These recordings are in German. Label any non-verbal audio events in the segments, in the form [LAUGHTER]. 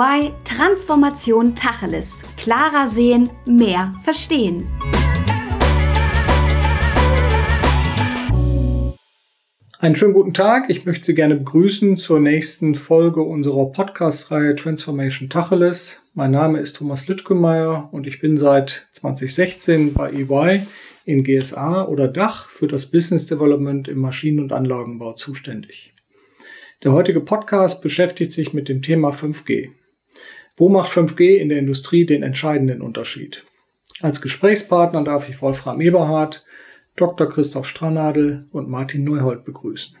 EY Transformation Tacheles. Klarer sehen, mehr verstehen. Einen schönen guten Tag. Ich möchte Sie gerne begrüßen zur nächsten Folge unserer Podcast-Reihe Transformation Tacheles. Mein Name ist Thomas Lüttgemeier und ich bin seit 2016 bei EY in GSA oder Dach für das Business Development im Maschinen- und Anlagenbau zuständig. Der heutige Podcast beschäftigt sich mit dem Thema 5G. Wo macht 5G in der Industrie den entscheidenden Unterschied? Als Gesprächspartner darf ich Wolfram Eberhardt, Dr. Christoph Stranadel und Martin Neuhold begrüßen.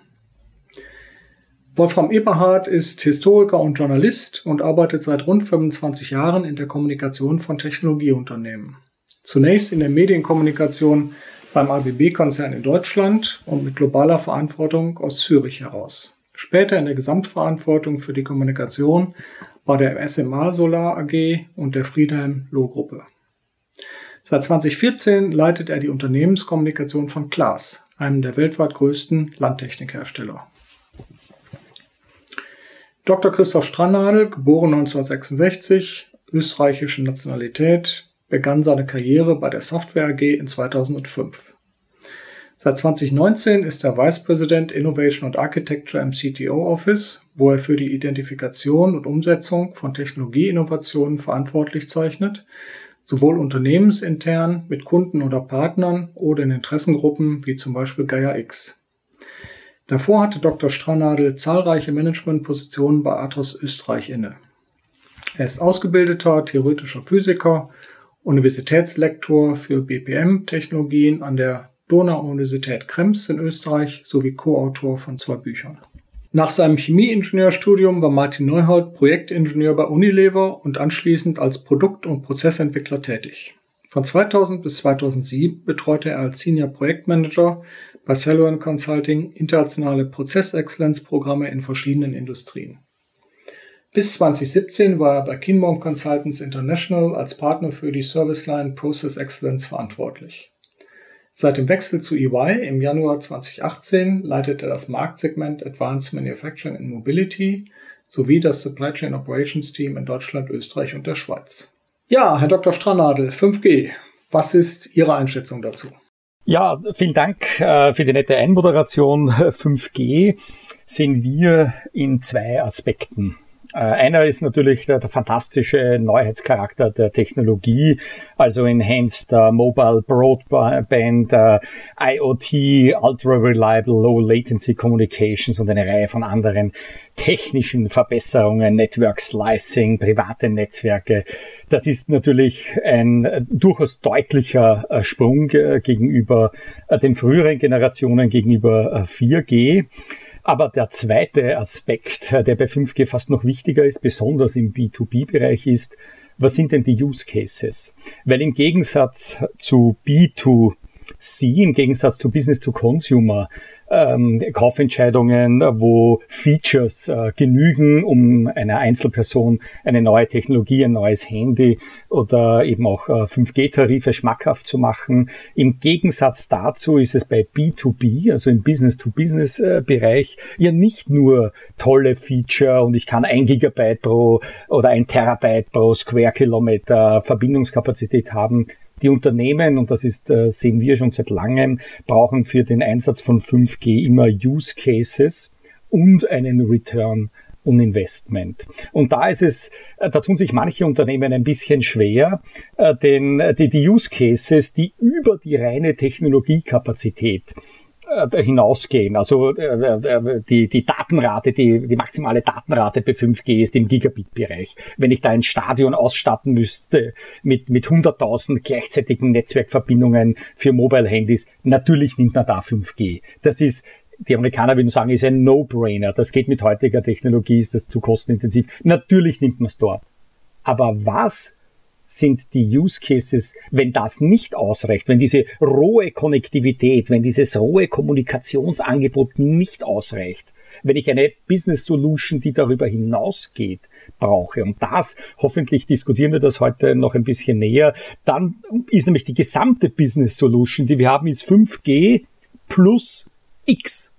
Wolfram Eberhardt ist Historiker und Journalist und arbeitet seit rund 25 Jahren in der Kommunikation von Technologieunternehmen. Zunächst in der Medienkommunikation beim ABB-Konzern in Deutschland und mit globaler Verantwortung aus Zürich heraus. Später in der Gesamtverantwortung für die Kommunikation bei der SMA Solar AG und der Friedhelm Loh Gruppe. Seit 2014 leitet er die Unternehmenskommunikation von Klaas, einem der weltweit größten Landtechnikhersteller. Dr. Christoph Strannadel, geboren 1966, österreichische Nationalität, begann seine Karriere bei der Software AG in 2005. Seit 2019 ist er Vice President Innovation and Architecture im CTO Office, wo er für die Identifikation und Umsetzung von Technologieinnovationen verantwortlich zeichnet sowohl unternehmensintern mit Kunden oder Partnern oder in Interessengruppen wie zum Beispiel Gaia X. Davor hatte Dr. Stranadel zahlreiche Managementpositionen bei Athos Österreich inne. Er ist ausgebildeter theoretischer Physiker, Universitätslektor für BPM-Technologien an der Donau-Universität Krems in Österreich sowie Co-Autor von zwei Büchern. Nach seinem Chemieingenieurstudium war Martin Neuhold Projektingenieur bei Unilever und anschließend als Produkt- und Prozessentwickler tätig. Von 2000 bis 2007 betreute er als Senior Projektmanager bei Celeron Consulting internationale Prozessexzellenzprogramme in verschiedenen Industrien. Bis 2017 war er bei Kinbaum Consultants International als Partner für die Serviceline Process Excellence verantwortlich. Seit dem Wechsel zu EY im Januar 2018 leitet er das Marktsegment Advanced Manufacturing and Mobility sowie das Supply Chain Operations Team in Deutschland, Österreich und der Schweiz. Ja, Herr Dr. Stranadel, 5G. Was ist Ihre Einschätzung dazu? Ja, vielen Dank äh, für die nette Einmoderation. [LAUGHS] 5G sehen wir in zwei Aspekten. Äh, einer ist natürlich der, der, fantastische Neuheitscharakter der Technologie, also Enhanced uh, Mobile Broadband, uh, IoT, Ultra Reliable Low Latency Communications und eine Reihe von anderen technischen Verbesserungen, Network Slicing, private Netzwerke. Das ist natürlich ein äh, durchaus deutlicher äh, Sprung äh, gegenüber den früheren Generationen, gegenüber 4G. Aber der zweite Aspekt, der bei 5G fast noch wichtiger ist, besonders im B2B-Bereich ist, was sind denn die Use Cases? Weil im Gegensatz zu B2 Sie im Gegensatz zu Business to Consumer ähm, Kaufentscheidungen, wo Features äh, genügen, um einer Einzelperson eine neue Technologie, ein neues Handy oder eben auch äh, 5G-Tarife schmackhaft zu machen. Im Gegensatz dazu ist es bei B2B, also im Business-to-Business-Bereich, äh, ja nicht nur tolle Feature und ich kann ein Gigabyte pro oder ein Terabyte pro Square Kilometer Verbindungskapazität haben. Die Unternehmen, und das ist, äh, sehen wir schon seit langem, brauchen für den Einsatz von 5G immer Use Cases und einen Return on Investment. Und da ist es, äh, da tun sich manche Unternehmen ein bisschen schwer, äh, denn die, die Use Cases, die über die reine Technologiekapazität hinausgehen. Also äh, äh, die, die Datenrate, die, die maximale Datenrate bei 5G ist im Gigabit-Bereich. Wenn ich da ein Stadion ausstatten müsste mit, mit 100.000 gleichzeitigen Netzwerkverbindungen für Mobile-Handys, natürlich nimmt man da 5G. Das ist die Amerikaner würden sagen, ist ein No-Brainer. Das geht mit heutiger Technologie, ist das zu kostenintensiv. Natürlich nimmt man es dort. Aber was sind die Use Cases, wenn das nicht ausreicht, wenn diese rohe Konnektivität, wenn dieses rohe Kommunikationsangebot nicht ausreicht, wenn ich eine Business Solution, die darüber hinausgeht, brauche. Und das, hoffentlich diskutieren wir das heute noch ein bisschen näher, dann ist nämlich die gesamte Business Solution, die wir haben, ist 5G plus X.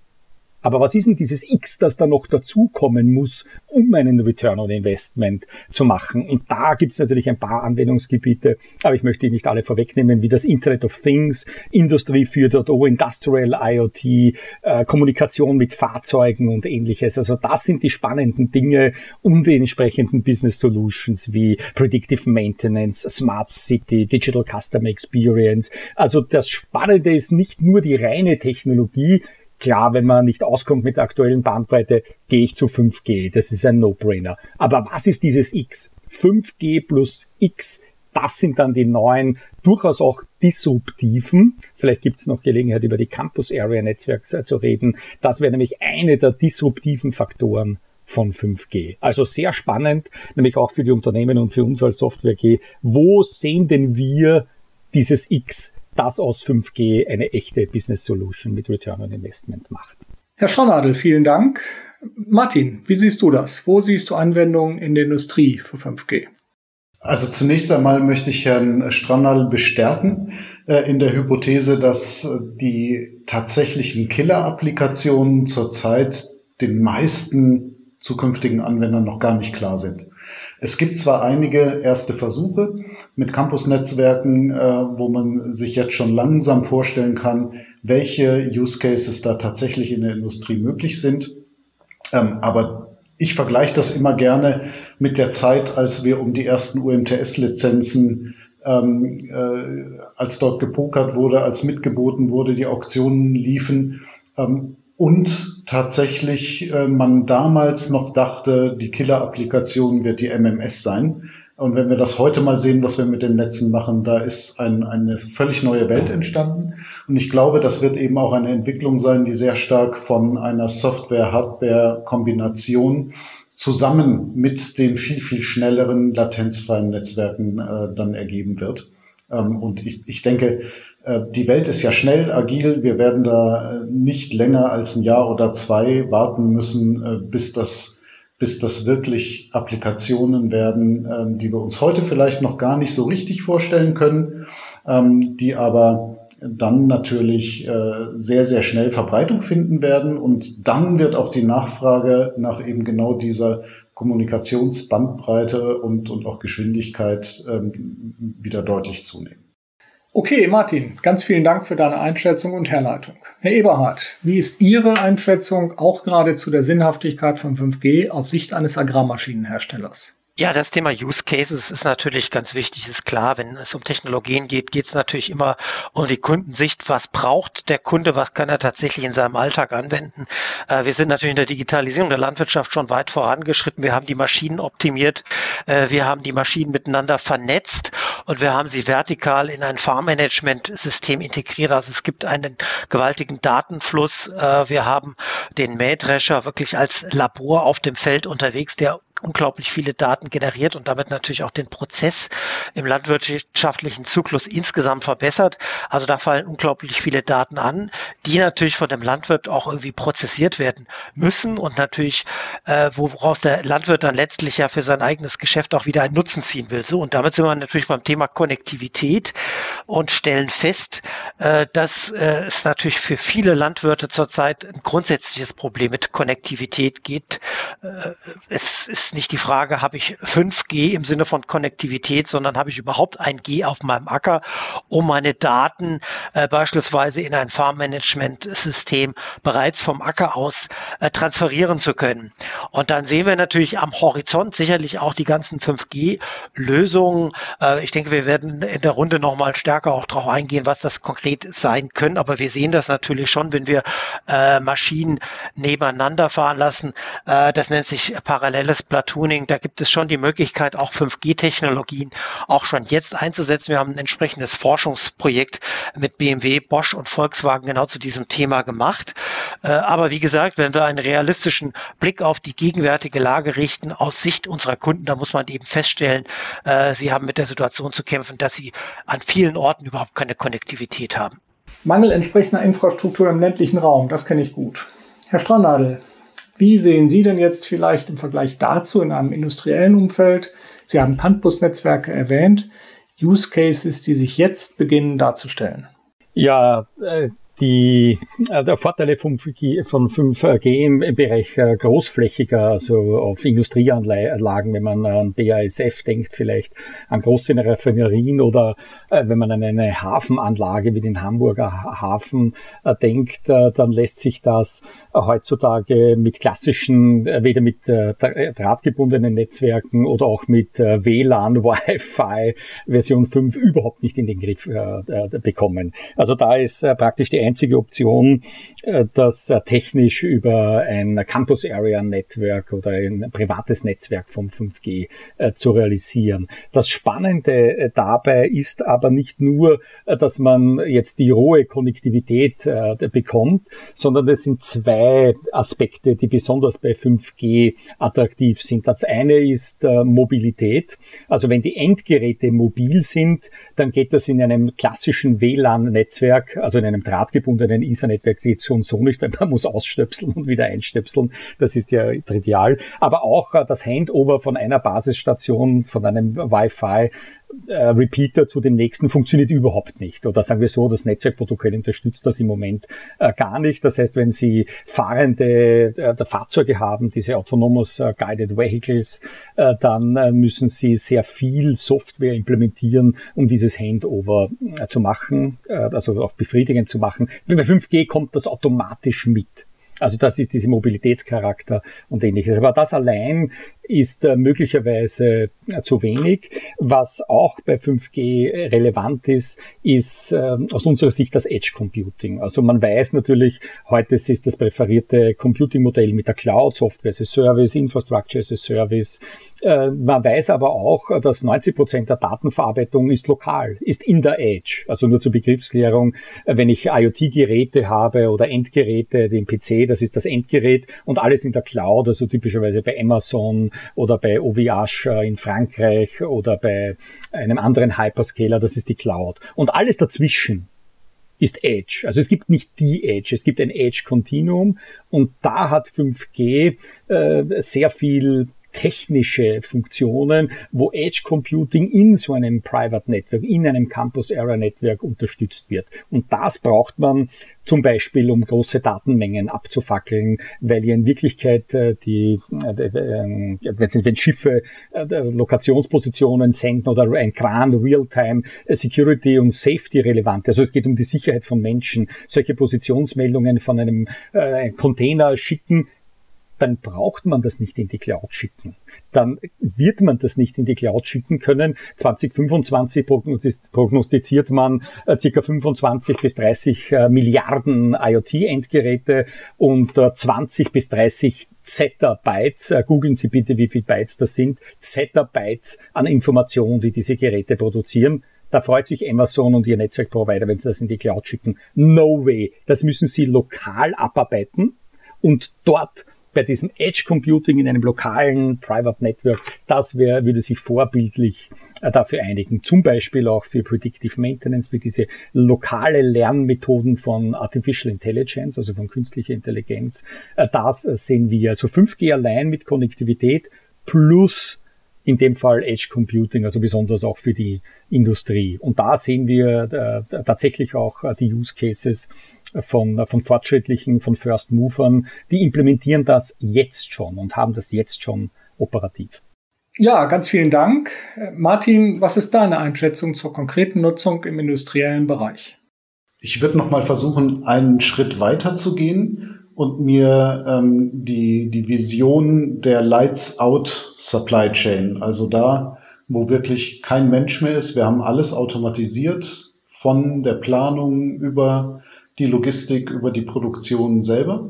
Aber was ist denn dieses X, das da noch dazukommen muss, um einen Return on Investment zu machen? Und da gibt es natürlich ein paar Anwendungsgebiete, aber ich möchte nicht alle vorwegnehmen, wie das Internet of Things, Industrie 4.0, Industrial IoT, äh, Kommunikation mit Fahrzeugen und ähnliches. Also das sind die spannenden Dinge um die entsprechenden Business Solutions wie Predictive Maintenance, Smart City, Digital Customer Experience. Also das Spannende ist nicht nur die reine Technologie, Klar, wenn man nicht auskommt mit der aktuellen Bandbreite, gehe ich zu 5G. Das ist ein No-Brainer. Aber was ist dieses X? 5G plus X, das sind dann die neuen, durchaus auch disruptiven. Vielleicht gibt es noch Gelegenheit, über die Campus Area Netzwerke zu reden. Das wäre nämlich eine der disruptiven Faktoren von 5G. Also sehr spannend, nämlich auch für die Unternehmen und für uns als Software G. Wo sehen denn wir dieses X das aus 5G eine echte Business Solution mit Return on Investment macht. Herr Schonadel, vielen Dank. Martin, wie siehst du das? Wo siehst du Anwendungen in der Industrie für 5G? Also zunächst einmal möchte ich Herrn Strandal bestärken äh, in der Hypothese, dass die tatsächlichen Killer-Applikationen zurzeit den meisten zukünftigen Anwendern noch gar nicht klar sind. Es gibt zwar einige erste Versuche mit Campus-Netzwerken, äh, wo man sich jetzt schon langsam vorstellen kann, welche Use Cases da tatsächlich in der Industrie möglich sind. Ähm, aber ich vergleiche das immer gerne mit der Zeit, als wir um die ersten UMTS-Lizenzen, ähm, äh, als dort gepokert wurde, als mitgeboten wurde, die Auktionen liefen. Ähm, und tatsächlich äh, man damals noch dachte, die Killer-Applikation wird die MMS sein. Und wenn wir das heute mal sehen, was wir mit den Netzen machen, da ist ein, eine völlig neue Welt entstanden. Und ich glaube, das wird eben auch eine Entwicklung sein, die sehr stark von einer Software-Hardware-Kombination zusammen mit den viel, viel schnelleren latenzfreien Netzwerken äh, dann ergeben wird. Ähm, und ich, ich denke, äh, die Welt ist ja schnell, agil. Wir werden da äh, nicht länger als ein Jahr oder zwei warten müssen, äh, bis das, bis das wirklich Applikationen werden, ähm, die wir uns heute vielleicht noch gar nicht so richtig vorstellen können, ähm, die aber dann natürlich sehr, sehr schnell Verbreitung finden werden. Und dann wird auch die Nachfrage nach eben genau dieser Kommunikationsbandbreite und, und auch Geschwindigkeit ähm, wieder deutlich zunehmen. Okay, Martin, ganz vielen Dank für deine Einschätzung und Herleitung. Herr Eberhard, wie ist Ihre Einschätzung auch gerade zu der Sinnhaftigkeit von 5G aus Sicht eines Agrarmaschinenherstellers? Ja, das Thema Use Cases ist natürlich ganz wichtig, ist klar. Wenn es um Technologien geht, geht es natürlich immer um die Kundensicht. Was braucht der Kunde? Was kann er tatsächlich in seinem Alltag anwenden? Äh, wir sind natürlich in der Digitalisierung der Landwirtschaft schon weit vorangeschritten. Wir haben die Maschinen optimiert. Äh, wir haben die Maschinen miteinander vernetzt und wir haben sie vertikal in ein Farmmanagement-System integriert. Also es gibt einen gewaltigen Datenfluss. Äh, wir haben den Mähdrescher wirklich als Labor auf dem Feld unterwegs, der unglaublich viele Daten generiert und damit natürlich auch den Prozess im landwirtschaftlichen Zyklus insgesamt verbessert. Also da fallen unglaublich viele Daten an, die natürlich von dem Landwirt auch irgendwie prozessiert werden müssen und natürlich, äh, woraus der Landwirt dann letztlich ja für sein eigenes Geschäft auch wieder einen Nutzen ziehen will. So, und damit sind wir natürlich beim Thema Konnektivität und stellen fest, äh, dass äh, es natürlich für viele Landwirte zurzeit ein grundsätzliches Problem mit Konnektivität geht. Äh, es ist nicht die Frage, habe ich 5G im Sinne von Konnektivität, sondern habe ich überhaupt ein G auf meinem Acker, um meine Daten äh, beispielsweise in ein Farmmanagement-System bereits vom Acker aus äh, transferieren zu können. Und dann sehen wir natürlich am Horizont sicherlich auch die ganzen 5G-Lösungen. Äh, ich denke, wir werden in der Runde nochmal stärker auch darauf eingehen, was das konkret sein können. Aber wir sehen das natürlich schon, wenn wir äh, Maschinen nebeneinander fahren lassen. Äh, das nennt sich paralleles Plateau Tuning, da gibt es schon die Möglichkeit, auch 5G-Technologien auch schon jetzt einzusetzen. Wir haben ein entsprechendes Forschungsprojekt mit BMW, Bosch und Volkswagen genau zu diesem Thema gemacht. Äh, aber wie gesagt, wenn wir einen realistischen Blick auf die gegenwärtige Lage richten, aus Sicht unserer Kunden, da muss man eben feststellen, äh, sie haben mit der Situation zu kämpfen, dass sie an vielen Orten überhaupt keine Konnektivität haben. Mangel entsprechender Infrastruktur im ländlichen Raum, das kenne ich gut. Herr Strandadel, wie sehen Sie denn jetzt vielleicht im Vergleich dazu in einem industriellen Umfeld? Sie haben Handbus-Netzwerke erwähnt, Use Cases, die sich jetzt beginnen darzustellen. Ja, äh, die äh, Vorteile von 5G, von 5G im, Bereich äh, großflächiger, also auf Industrieanlagen, wenn man an BASF denkt, vielleicht an große Raffinerien oder äh, wenn man an eine Hafenanlage wie den Hamburger Hafen äh, denkt, äh, dann lässt sich das heutzutage mit klassischen, äh, weder mit drahtgebundenen Netzwerken oder auch mit WLAN, Wi-Fi Version 5 überhaupt nicht in den Griff bekommen. Also da ist praktisch die einzige Option, äh, das äh, technisch über ein Campus Area Network oder ein privates Netzwerk vom 5G äh, zu realisieren. Das Spannende dabei ist aber nicht nur, dass man jetzt die rohe Konnektivität bekommt, sondern es sind zwei Aspekte, die besonders bei 5G attraktiv sind. Das eine ist Mobilität. Also wenn die Endgeräte mobil sind, dann geht das in einem klassischen WLAN-Netzwerk, also in einem Draht drahtgebundenen Ethernet-Werk geht schon so nicht, weil man muss ausstöpseln und wieder einstöpseln. Das ist ja trivial. Aber auch äh, das Handover von einer Basisstation, von einem Wi-Fi äh, Repeater zu dem nächsten funktioniert überhaupt nicht. Oder sagen wir so, das Netzwerkprotokoll unterstützt das im Moment äh, gar nicht. Das heißt, wenn Sie fahrende äh, Fahrzeuge haben, diese Autonomous äh, Guided Vehicles, äh, dann äh, müssen Sie sehr viel Software implementieren, um dieses Handover zu machen, also auch befriedigend zu machen. Bei 5G kommt das automatisch mit. Also das ist diese Mobilitätscharakter und ähnliches. Aber das allein ist äh, möglicherweise äh, zu wenig. Was auch bei 5G relevant ist, ist äh, aus unserer Sicht das Edge Computing. Also man weiß natürlich, heute ist das präferierte Computing-Modell mit der Cloud, Software as a Service, Infrastructure as a Service. Man weiß aber auch, dass 90 Prozent der Datenverarbeitung ist lokal, ist in der Edge. Also nur zur Begriffsklärung, wenn ich IoT-Geräte habe oder Endgeräte, den PC, das ist das Endgerät und alles in der Cloud, also typischerweise bei Amazon oder bei OVH in Frankreich oder bei einem anderen Hyperscaler, das ist die Cloud. Und alles dazwischen ist Edge. Also es gibt nicht die Edge, es gibt ein Edge Continuum und da hat 5G äh, sehr viel technische Funktionen, wo Edge Computing in so einem Private Network, in einem Campus Area Network unterstützt wird. Und das braucht man zum Beispiel, um große Datenmengen abzufackeln, weil ja in Wirklichkeit äh, die, äh, äh, wenn Schiffe äh, Lokationspositionen senden oder ein Kran Real-Time äh, Security und Safety relevant. Also es geht um die Sicherheit von Menschen. Solche Positionsmeldungen von einem äh, Container schicken dann braucht man das nicht in die Cloud schicken. Dann wird man das nicht in die Cloud schicken können. 2025 prognostiziert man äh, ca. 25 bis 30 äh, Milliarden IoT-Endgeräte und äh, 20 bis 30 Zettabytes, äh, googeln Sie bitte, wie viel Bytes das sind, Zettabytes an Informationen, die diese Geräte produzieren. Da freut sich Amazon und ihr Netzwerkprovider, wenn sie das in die Cloud schicken. No way. Das müssen sie lokal abarbeiten und dort bei diesem Edge Computing in einem lokalen Private Network, das wäre, würde sich vorbildlich äh, dafür einigen. Zum Beispiel auch für Predictive Maintenance, für diese lokale Lernmethoden von Artificial Intelligence, also von künstlicher Intelligenz. Äh, das äh, sehen wir. Also 5G allein mit Konnektivität plus in dem Fall Edge Computing, also besonders auch für die Industrie. Und da sehen wir äh, tatsächlich auch äh, die Use Cases von, von fortschrittlichen, von First Movern, die implementieren das jetzt schon und haben das jetzt schon operativ. Ja, ganz vielen Dank. Martin, was ist deine Einschätzung zur konkreten Nutzung im industriellen Bereich? Ich würde noch mal versuchen, einen Schritt weiter zu gehen und mir ähm, die, die Vision der Lights Out Supply Chain, also da, wo wirklich kein Mensch mehr ist, wir haben alles automatisiert, von der Planung über die Logistik, über die Produktion selber.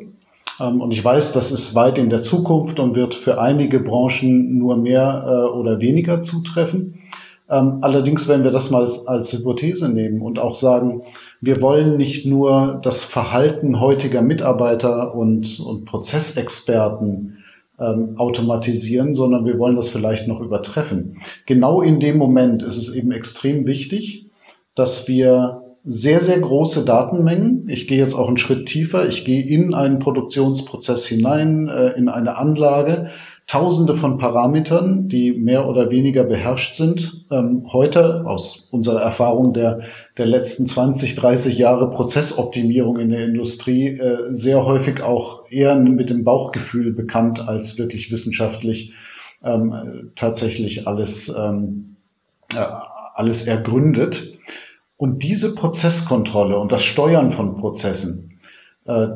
Ähm, und ich weiß, das ist weit in der Zukunft und wird für einige Branchen nur mehr äh, oder weniger zutreffen. Ähm, allerdings, wenn wir das mal als, Hypothese nehmen und auch sagen, wir wollen nicht nur das Verhalten heutiger Mitarbeiter und, und Prozessexperten ähm, automatisieren, sondern wir wollen das vielleicht noch übertreffen. Genau in dem Moment ist es eben extrem wichtig, dass wir sehr, sehr große Datenmengen. Ich gehe jetzt auch einen Schritt tiefer. Ich gehe in einen Produktionsprozess hinein, äh, in eine Anlage. Tausende von Parametern, die mehr oder weniger beherrscht sind. Ähm, heute aus unserer Erfahrung der, der letzten 20, 30 Jahre Prozessoptimierung in der Industrie äh, sehr häufig auch eher mit dem Bauchgefühl bekannt als wirklich wissenschaftlich ähm, tatsächlich alles, ähm, äh, alles ergründet. Und diese Prozesskontrolle und das Steuern von Prozessen, äh,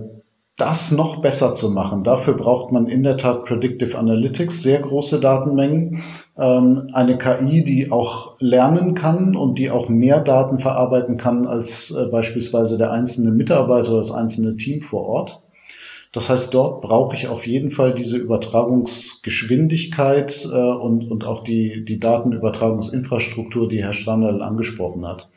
das noch besser zu machen, dafür braucht man in der Tat Predictive Analytics, sehr große Datenmengen, ähm, eine KI, die auch lernen kann und die auch mehr Daten verarbeiten kann als äh, beispielsweise der einzelne Mitarbeiter oder das einzelne Team vor Ort. Das heißt, dort brauche ich auf jeden Fall diese Übertragungsgeschwindigkeit äh, und, und auch die, die Datenübertragungsinfrastruktur, die Herr Standal angesprochen hat.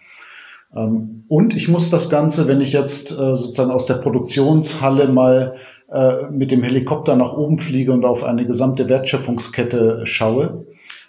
Ähm, und ich muss das Ganze, wenn ich jetzt äh, sozusagen aus der Produktionshalle mal äh, mit dem Helikopter nach oben fliege und auf eine gesamte Wertschöpfungskette schaue,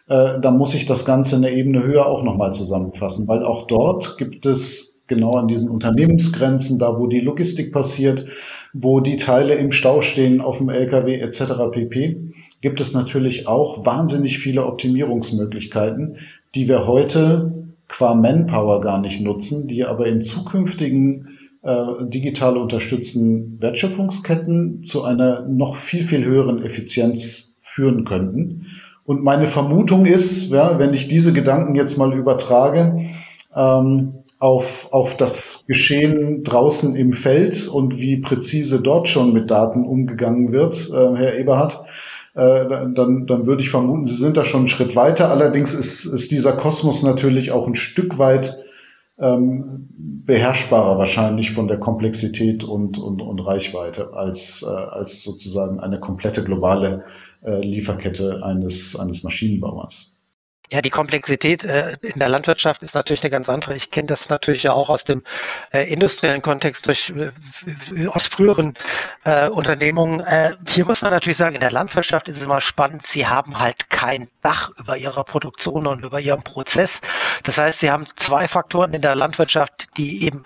äh, dann muss ich das Ganze in der Ebene höher auch nochmal zusammenfassen, weil auch dort gibt es genau an diesen Unternehmensgrenzen, da wo die Logistik passiert, wo die Teile im Stau stehen auf dem LKW etc. pp, gibt es natürlich auch wahnsinnig viele Optimierungsmöglichkeiten, die wir heute qua Manpower gar nicht nutzen, die aber in zukünftigen äh, digital unterstützten Wertschöpfungsketten zu einer noch viel, viel höheren Effizienz führen könnten. Und meine Vermutung ist, ja, wenn ich diese Gedanken jetzt mal übertrage, ähm, auf, auf das Geschehen draußen im Feld und wie präzise dort schon mit Daten umgegangen wird, äh, Herr Eberhard, äh, dann, dann würde ich vermuten, Sie sind da schon einen Schritt weiter. Allerdings ist, ist dieser Kosmos natürlich auch ein Stück weit ähm, beherrschbarer wahrscheinlich von der Komplexität und, und, und Reichweite als, äh, als sozusagen eine komplette globale äh, Lieferkette eines, eines Maschinenbauers. Ja, die Komplexität äh, in der Landwirtschaft ist natürlich eine ganz andere. Ich kenne das natürlich ja auch aus dem äh, industriellen Kontext durch äh, aus früheren äh, Unternehmungen. Äh, hier muss man natürlich sagen, in der Landwirtschaft ist es immer spannend. Sie haben halt kein Dach über ihrer Produktion und über ihrem Prozess. Das heißt, sie haben zwei Faktoren in der Landwirtschaft, die eben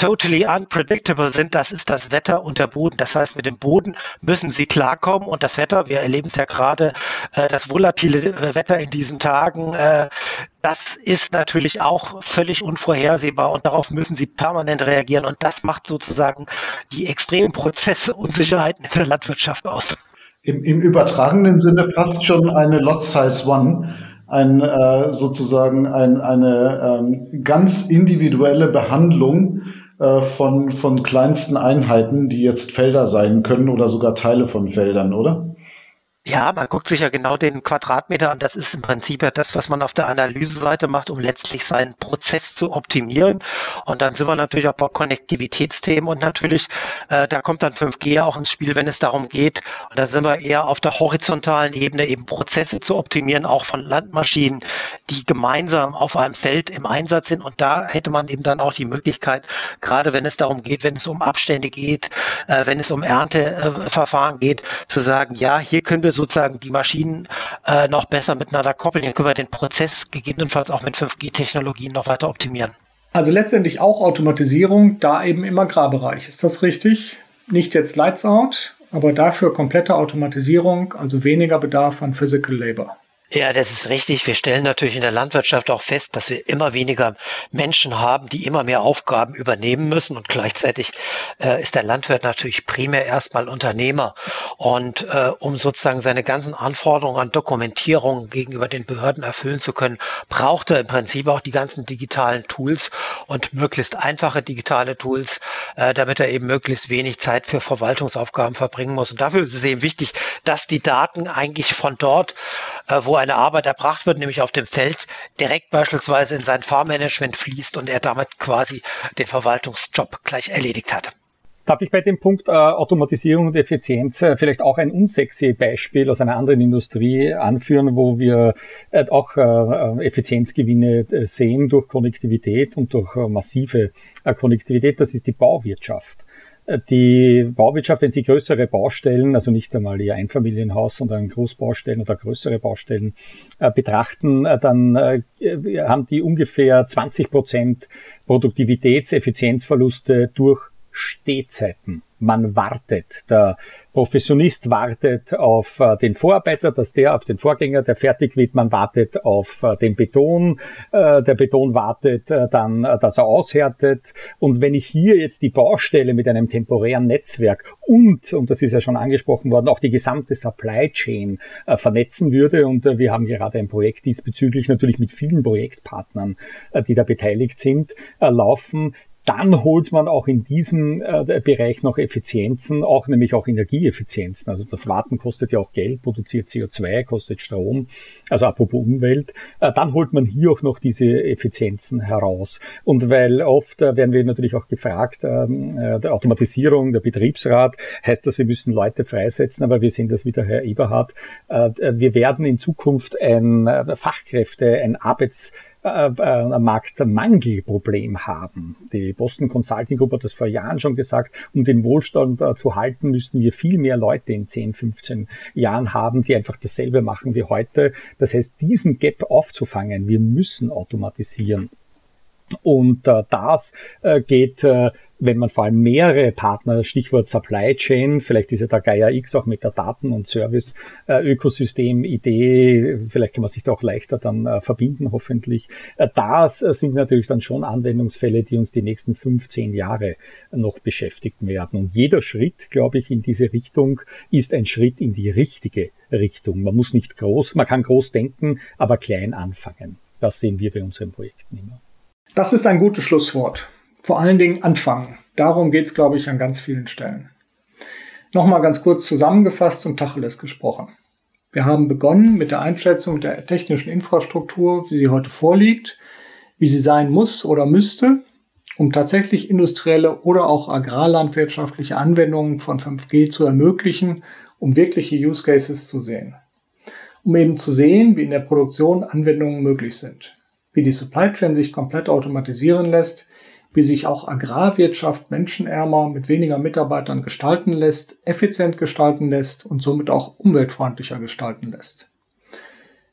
totally unpredictable sind, das ist das Wetter und der Boden. Das heißt, mit dem Boden müssen sie klarkommen und das Wetter, wir erleben es ja gerade, äh, das volatile äh, Wetter in diesen Tagen, äh, das ist natürlich auch völlig unvorhersehbar und darauf müssen sie permanent reagieren und das macht sozusagen die extremen Prozesse Unsicherheiten in der Landwirtschaft aus. Im, im übertragenen Sinne fast schon eine Lot Size One ein äh, sozusagen ein, eine ähm, ganz individuelle Behandlung äh, von, von kleinsten Einheiten, die jetzt Felder sein können oder sogar Teile von Feldern, oder? Ja, man guckt sich ja genau den Quadratmeter an. Das ist im Prinzip ja das, was man auf der Analyseseite macht, um letztlich seinen Prozess zu optimieren. Und dann sind wir natürlich auch bei Konnektivitätsthemen und natürlich, äh, da kommt dann 5G auch ins Spiel, wenn es darum geht. Und da sind wir eher auf der horizontalen Ebene, eben Prozesse zu optimieren, auch von Landmaschinen, die gemeinsam auf einem Feld im Einsatz sind. Und da hätte man eben dann auch die Möglichkeit, gerade wenn es darum geht, wenn es um Abstände geht, äh, wenn es um Ernteverfahren geht, zu sagen, ja, hier können wir wir sozusagen die Maschinen äh, noch besser miteinander koppeln, dann können wir den Prozess gegebenenfalls auch mit 5G-Technologien noch weiter optimieren. Also letztendlich auch Automatisierung, da eben im Agrarbereich. Ist das richtig? Nicht jetzt Lights Out, aber dafür komplette Automatisierung, also weniger Bedarf an Physical Labor. Ja, das ist richtig. Wir stellen natürlich in der Landwirtschaft auch fest, dass wir immer weniger Menschen haben, die immer mehr Aufgaben übernehmen müssen. Und gleichzeitig äh, ist der Landwirt natürlich primär erstmal Unternehmer. Und äh, um sozusagen seine ganzen Anforderungen an Dokumentierung gegenüber den Behörden erfüllen zu können, braucht er im Prinzip auch die ganzen digitalen Tools und möglichst einfache digitale Tools, äh, damit er eben möglichst wenig Zeit für Verwaltungsaufgaben verbringen muss. Und dafür ist es eben wichtig, dass die Daten eigentlich von dort, äh, wo eine Arbeit erbracht wird, nämlich auf dem Feld, direkt beispielsweise in sein Fahrmanagement fließt und er damit quasi den Verwaltungsjob gleich erledigt hat. Darf ich bei dem Punkt äh, Automatisierung und Effizienz äh, vielleicht auch ein unsexy Beispiel aus einer anderen Industrie anführen, wo wir äh, auch äh, äh Effizienzgewinne äh, sehen durch Konnektivität und durch massive Konnektivität? Das ist die Bauwirtschaft. Die Bauwirtschaft, wenn sie größere Baustellen, also nicht einmal ihr Einfamilienhaus, sondern Großbaustellen oder größere Baustellen äh, betrachten, äh, dann äh, haben die ungefähr 20 Prozent Produktivitäts-, Effizienzverluste durch Stehzeiten man wartet. Der Professionist wartet auf äh, den Vorarbeiter, dass der auf den Vorgänger, der fertig wird. Man wartet auf äh, den Beton. Äh, der Beton wartet äh, dann, äh, dass er aushärtet. Und wenn ich hier jetzt die Baustelle mit einem temporären Netzwerk und, und das ist ja schon angesprochen worden, auch die gesamte Supply Chain äh, vernetzen würde, und wir haben gerade ein Projekt diesbezüglich natürlich mit vielen Projektpartnern, die da beteiligt sind, laufen, dann holt man auch in diesem äh, Bereich noch Effizienzen, auch nämlich auch Energieeffizienzen. Also das Warten kostet ja auch Geld, produziert CO2, kostet Strom, also apropos Umwelt. Äh, dann holt man hier auch noch diese Effizienzen heraus. Und weil oft äh, werden wir natürlich auch gefragt, ähm, äh, der Automatisierung, der Betriebsrat, heißt das, wir müssen Leute freisetzen, aber wir sehen das wie der Herr Eberhard. Äh, wir werden in Zukunft ein äh, Fachkräfte, ein Arbeits äh, äh, Marktmangelproblem haben. Die Boston Consulting Group hat das vor Jahren schon gesagt, um den Wohlstand äh, zu halten, müssten wir viel mehr Leute in 10, 15 Jahren haben, die einfach dasselbe machen wie heute. Das heißt, diesen Gap aufzufangen, wir müssen automatisieren. Und äh, das äh, geht äh, wenn man vor allem mehrere Partner, Stichwort Supply Chain, vielleicht ist ja der Gaia X auch mit der Daten- und Service-Ökosystem-Idee, vielleicht kann man sich da auch leichter dann äh, verbinden, hoffentlich. Äh, das sind natürlich dann schon Anwendungsfälle, die uns die nächsten 15 Jahre noch beschäftigen werden. Und jeder Schritt, glaube ich, in diese Richtung ist ein Schritt in die richtige Richtung. Man muss nicht groß, man kann groß denken, aber klein anfangen. Das sehen wir bei unseren Projekten immer. Das ist ein gutes Schlusswort vor allen Dingen anfangen. Darum geht es, glaube ich, an ganz vielen Stellen. Nochmal ganz kurz zusammengefasst und Tacheles gesprochen. Wir haben begonnen mit der Einschätzung der technischen Infrastruktur, wie sie heute vorliegt, wie sie sein muss oder müsste, um tatsächlich industrielle oder auch agrarlandwirtschaftliche Anwendungen von 5G zu ermöglichen, um wirkliche Use Cases zu sehen. Um eben zu sehen, wie in der Produktion Anwendungen möglich sind, wie die Supply Chain sich komplett automatisieren lässt, wie sich auch Agrarwirtschaft menschenärmer mit weniger Mitarbeitern gestalten lässt, effizient gestalten lässt und somit auch umweltfreundlicher gestalten lässt.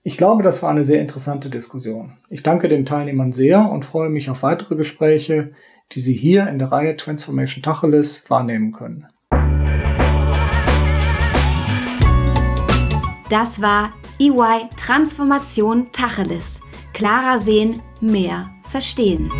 Ich glaube, das war eine sehr interessante Diskussion. Ich danke den Teilnehmern sehr und freue mich auf weitere Gespräche, die Sie hier in der Reihe Transformation Tacheles wahrnehmen können. Das war EY Transformation Tacheles. Klarer sehen, mehr verstehen.